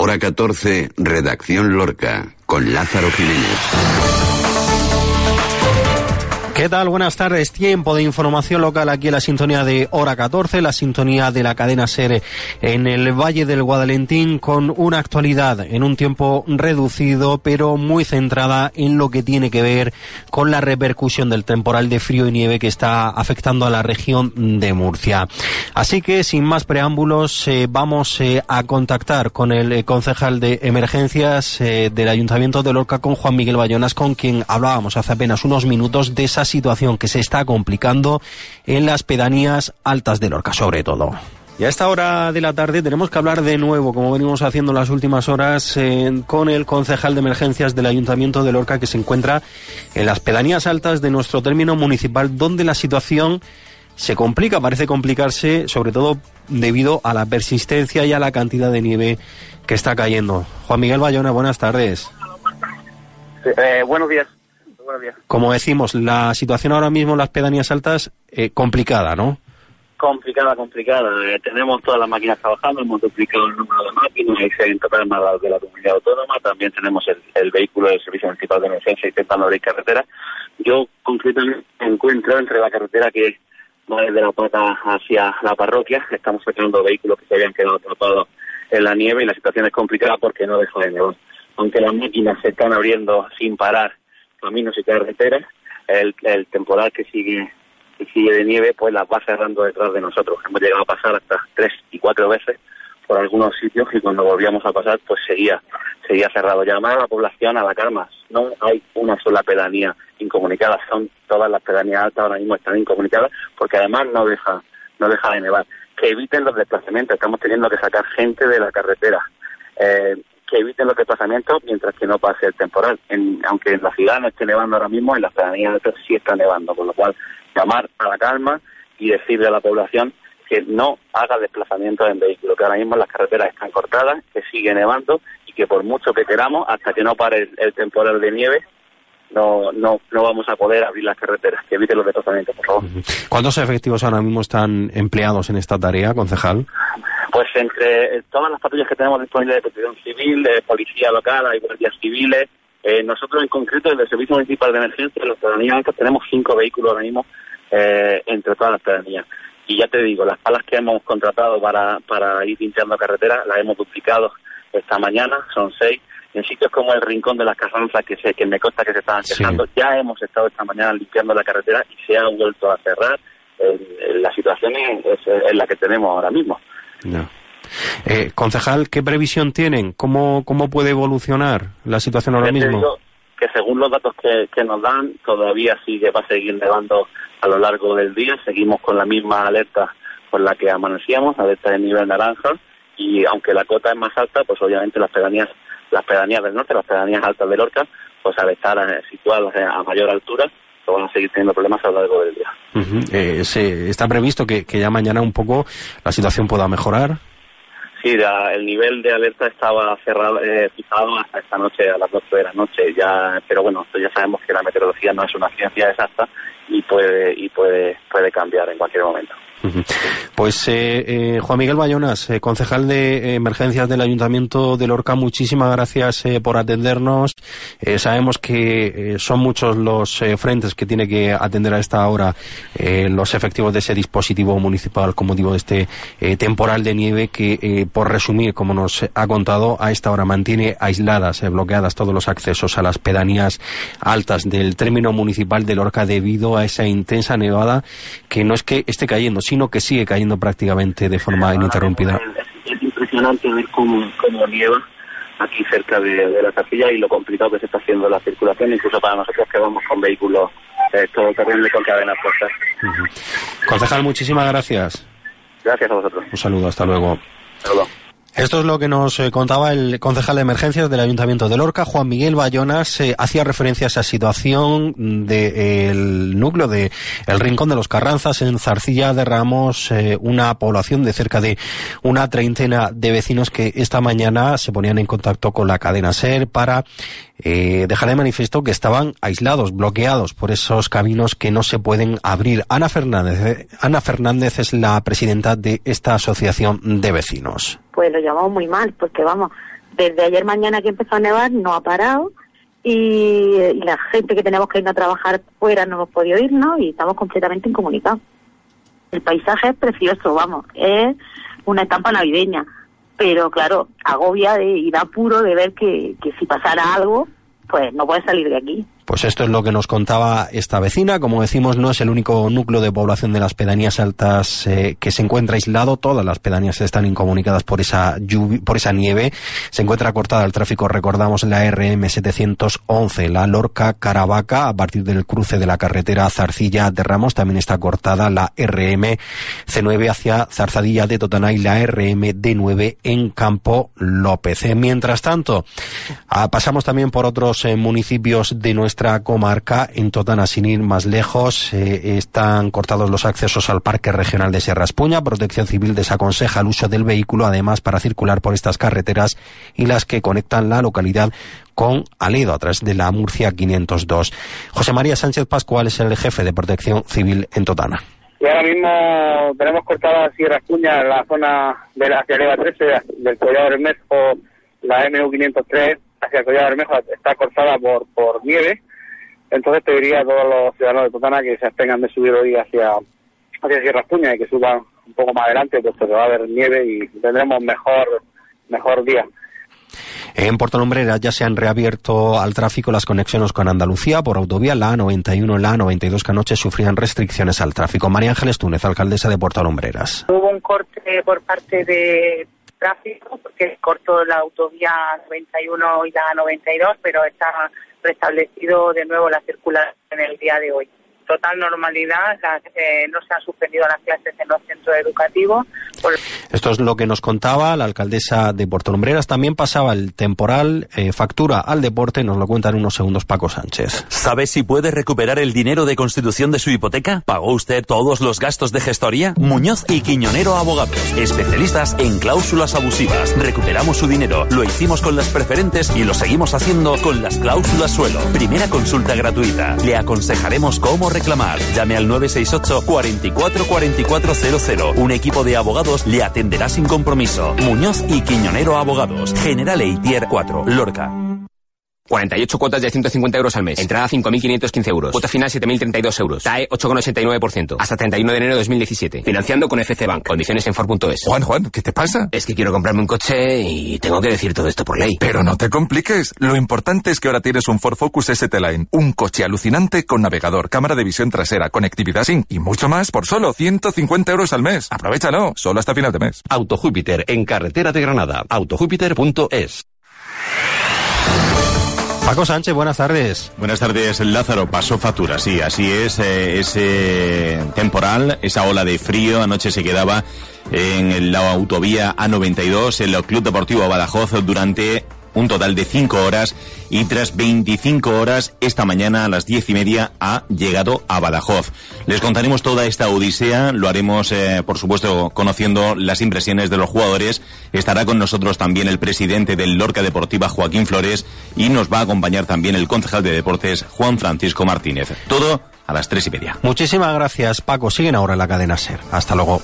Hora 14, Redacción Lorca, con Lázaro Jiménez. ¿Qué tal? Buenas tardes. Tiempo de información local aquí en la sintonía de hora 14, la sintonía de la cadena SER en el Valle del Guadalentín con una actualidad en un tiempo reducido pero muy centrada en lo que tiene que ver con la repercusión del temporal de frío y nieve que está afectando a la región de Murcia. Así que sin más preámbulos eh, vamos eh, a contactar con el eh, concejal de emergencias del Ayuntamiento de Lorca con Juan Miguel Bayonas con quien hablábamos hace apenas unos minutos de esas situación que se está complicando en las pedanías altas de Lorca, sobre todo. Y a esta hora de la tarde tenemos que hablar de nuevo, como venimos haciendo en las últimas horas, con el concejal de emergencias del Ayuntamiento de Lorca, que se encuentra en las pedanías altas de nuestro término municipal, donde la situación se complica, parece complicarse, sobre todo debido a la persistencia y a la cantidad de nieve que está cayendo. Juan Miguel Bayona, buenas tardes. Eh, buenos días. Como decimos, la situación ahora mismo en las pedanías altas, eh, complicada, ¿no? Complicada, complicada. Eh, tenemos todas las máquinas trabajando, hemos duplicado el número de máquinas, hay en total más de la comunidad autónoma, también tenemos el, vehículo del Servicio Municipal de Emergencia intentando abrir carretera. Yo concretamente me encuentro entre la carretera que va desde la pata hacia la parroquia, estamos sacando vehículos que se habían quedado atrapados en la nieve y la situación es complicada porque no deja de nevar. Aunque las máquinas se están abriendo sin parar caminos y carreteras, el, el temporal que sigue que sigue de nieve pues las va cerrando detrás de nosotros. Hemos llegado a pasar hasta tres y cuatro veces por algunos sitios y cuando volvíamos a pasar pues seguía seguía cerrado. Llamar a la población a la calma. No hay una sola pedanía incomunicada, son todas las pedanías altas ahora mismo están incomunicadas porque además no deja no deja de nevar. Que eviten los desplazamientos, estamos teniendo que sacar gente de la carretera. Eh, que eviten los desplazamientos mientras que no pase el temporal. aunque en la ciudad no esté nevando ahora mismo, en las pedanías sí está nevando, con lo cual llamar a la calma y decirle a la población que no haga desplazamientos en vehículos, que ahora mismo las carreteras están cortadas, que sigue nevando y que por mucho que queramos, hasta que no pare el, temporal de nieve, no, no, no vamos a poder abrir las carreteras. Que eviten los desplazamientos, por favor. ¿Cuántos efectivos ahora mismo están empleados en esta tarea, concejal? Pues entre todas las patrullas que tenemos disponibles de protección civil, de policía local, hay guardias civiles, eh, nosotros en concreto desde el Servicio Municipal de Emergencia de las Pedanías tenemos cinco vehículos ahora mismo eh, entre todas las pedanías. Y ya te digo, las palas que hemos contratado para, para ir limpiando carreteras las hemos duplicado esta mañana, son seis. En sitios como el Rincón de las Carranzas, que, que me consta que se estaban quejando, ya hemos estado esta mañana limpiando la carretera y se ha vuelto a cerrar. la situación es la que tenemos ahora mismo. No. Eh, concejal, ¿qué previsión tienen? ¿Cómo, ¿Cómo puede evolucionar la situación ahora mismo? que según los datos que, que nos dan, todavía sigue va a seguir nevando a lo largo del día. Seguimos con la misma alerta con la que amanecíamos, alerta de nivel naranja, y aunque la cota es más alta, pues obviamente las pedanías, las pedanías del norte, las pedanías altas de Lorca, pues al estar eh, situadas a mayor altura, van a seguir teniendo problemas a lo largo del día. Eh, se, ¿Está previsto que, ya mañana un poco la situación pueda mejorar? Sí, el nivel de alerta estaba cerrado, eh, fijado hasta esta noche, a las 12 de la noche. Ya, pero bueno, ya sabemos que la meteorología no es una ciencia exacta y puede y puede puede cambiar en cualquier momento. Pues eh, eh, Juan Miguel Bayonas, eh, concejal de emergencias del Ayuntamiento de Lorca, muchísimas gracias por atendernos. sabemos que son muchos los frentes que tiene que atender a esta hora los efectivos de ese dispositivo municipal, como digo, de este temporal de nieve que, por resumir, como nos ha contado, a esta hora mantiene aisladas, bloqueadas todos los accesos a las pedanías altas del término municipal de Lorca debido a esa intensa nevada que no es que esté cayendo, sino que sigue cayendo prácticamente de forma ininterrumpida. Es, impresionante ver cómo, nieva aquí cerca de, la capilla y lo complicado que se está haciendo la circulación, incluso para nosotros que vamos con vehículos eh, todo terrible con cadenas puestas. Concejal, muchísimas gracias. Gracias a vosotros. Un saludo, hasta luego. Hasta luego. Esto es lo que nos eh, contaba el concejal de emergencias del Ayuntamiento de Lorca, Juan Miguel Bayonas, eh, hacía referencia a esa situación del núcleo de El Rincón de los Carranzas en Zarcilla de Ramos, eh, una población de cerca de una treintena de vecinos que esta mañana se ponían en contacto con la cadena SER para dejar de manifiesto que estaban aislados, bloqueados por esos caminos que no se pueden abrir. Ana Fernández, Ana Fernández es la presidenta de esta asociación de vecinos pues lo llevamos muy mal, porque vamos, desde ayer mañana que empezó a nevar no ha parado y, la gente que tenemos que ir a trabajar fuera no hemos podido irnos y estamos completamente incomunicados. El paisaje es precioso, vamos, es una etapa navideña, pero claro, agobia y da apuro de ver que, que si pasara algo, pues no puede salir de aquí. Pues esto es lo que nos contaba esta vecina. Como decimos, no es el único núcleo de población de las pedanías altas eh, que se encuentra aislado. Todas las pedanías están incomunicadas por esa por esa nieve. Se encuentra cortada el tráfico, recordamos, la RM 711, la Lorca Caravaca, a partir del cruce de la carretera Zarcilla de Ramos. También está cortada la RM C9 hacia Zarzadilla de Totana y la RM D9 en Campo López. Eh, mientras tanto, ah, pasamos también por otros eh, municipios de nuestra comarca, en Totana, sin ir más lejos, eh, están cortados los accesos al Parque Regional de Sierra Espuña. Protección Civil desaconseja el uso del vehículo, además, para circular por estas carreteras y las que conectan la localidad con Aledo a través de la Murcia 502. José María Sánchez Pascual es el jefe de Protección Civil en Totana. Y ahora mismo tenemos cortada Sierra Espuña, la zona de la hacia 13, del Collado Bermejo, la MU 503 hacia el Collado Bermejo está cortada por, por nieve entonces te diría a todos los ciudadanos de Totana que se abstengan de subir hoy hacia, hacia Sierra Espuña y que suban un poco más adelante, puesto que va a haber nieve y tendremos mejor, mejor día. En Puerto Lumbreras ya se han reabierto al tráfico las conexiones con Andalucía por autovía. La A91 la A92 que anoche sufrían restricciones al tráfico. María Ángeles Túnez, alcaldesa de Puerto Lumbreras. Hubo un corte por parte de tráfico porque cortó la autovía 91 y la A92, pero está restablecido de nuevo la circulación en el día de hoy. Total normalidad, eh, no se han suspendido las clases en los centros educativos. Esto es lo que nos contaba la alcaldesa de Puerto Lumbreras. También pasaba el temporal, eh, factura al deporte, nos lo cuenta en unos segundos Paco Sánchez. ¿Sabe si puede recuperar el dinero de constitución de su hipoteca? ¿Pagó usted todos los gastos de gestoría? Muñoz y Quiñonero Abogados, especialistas en cláusulas abusivas. Recuperamos su dinero, lo hicimos con las preferentes y lo seguimos haciendo con las cláusulas suelo. Primera consulta gratuita. Le aconsejaremos cómo reclamar. Llame al 968 44 4400. Un equipo de abogados le atenderá sin compromiso. Muñoz y Quiñonero Abogados. General Eitier 4, Lorca. 48 cuotas de 150 euros al mes. Entrada 5.515 euros. Cuota final 7.032 euros. TAE 8,89%. Hasta 31 de enero de 2017. Financiando con FC Bank. Condiciones en Ford.es. Juan, Juan, ¿qué te pasa? Es que quiero comprarme un coche y tengo que decir todo esto por ley. Pero no te compliques. Lo importante es que ahora tienes un Ford Focus ST-Line. Un coche alucinante con navegador, cámara de visión trasera, conectividad SIM y mucho más por solo 150 euros al mes. Aprovechalo. Solo hasta final de mes. Auto Júpiter en carretera de Granada. Autojúpiter.es. Paco Sánchez, buenas tardes. Buenas tardes, Lázaro. Pasó factura, sí, así es. Eh, ese temporal, esa ola de frío, anoche se quedaba en la autovía A92, en el Club Deportivo Badajoz, durante un total de 5 horas y tras 25 horas esta mañana a las diez y media ha llegado a Badajoz. Les contaremos toda esta odisea, lo haremos eh, por supuesto conociendo las impresiones de los jugadores. Estará con nosotros también el presidente del Lorca Deportiva Joaquín Flores y nos va a acompañar también el concejal de deportes Juan Francisco Martínez. Todo a las tres y media. Muchísimas gracias Paco. Siguen ahora la cadena SER. Hasta luego.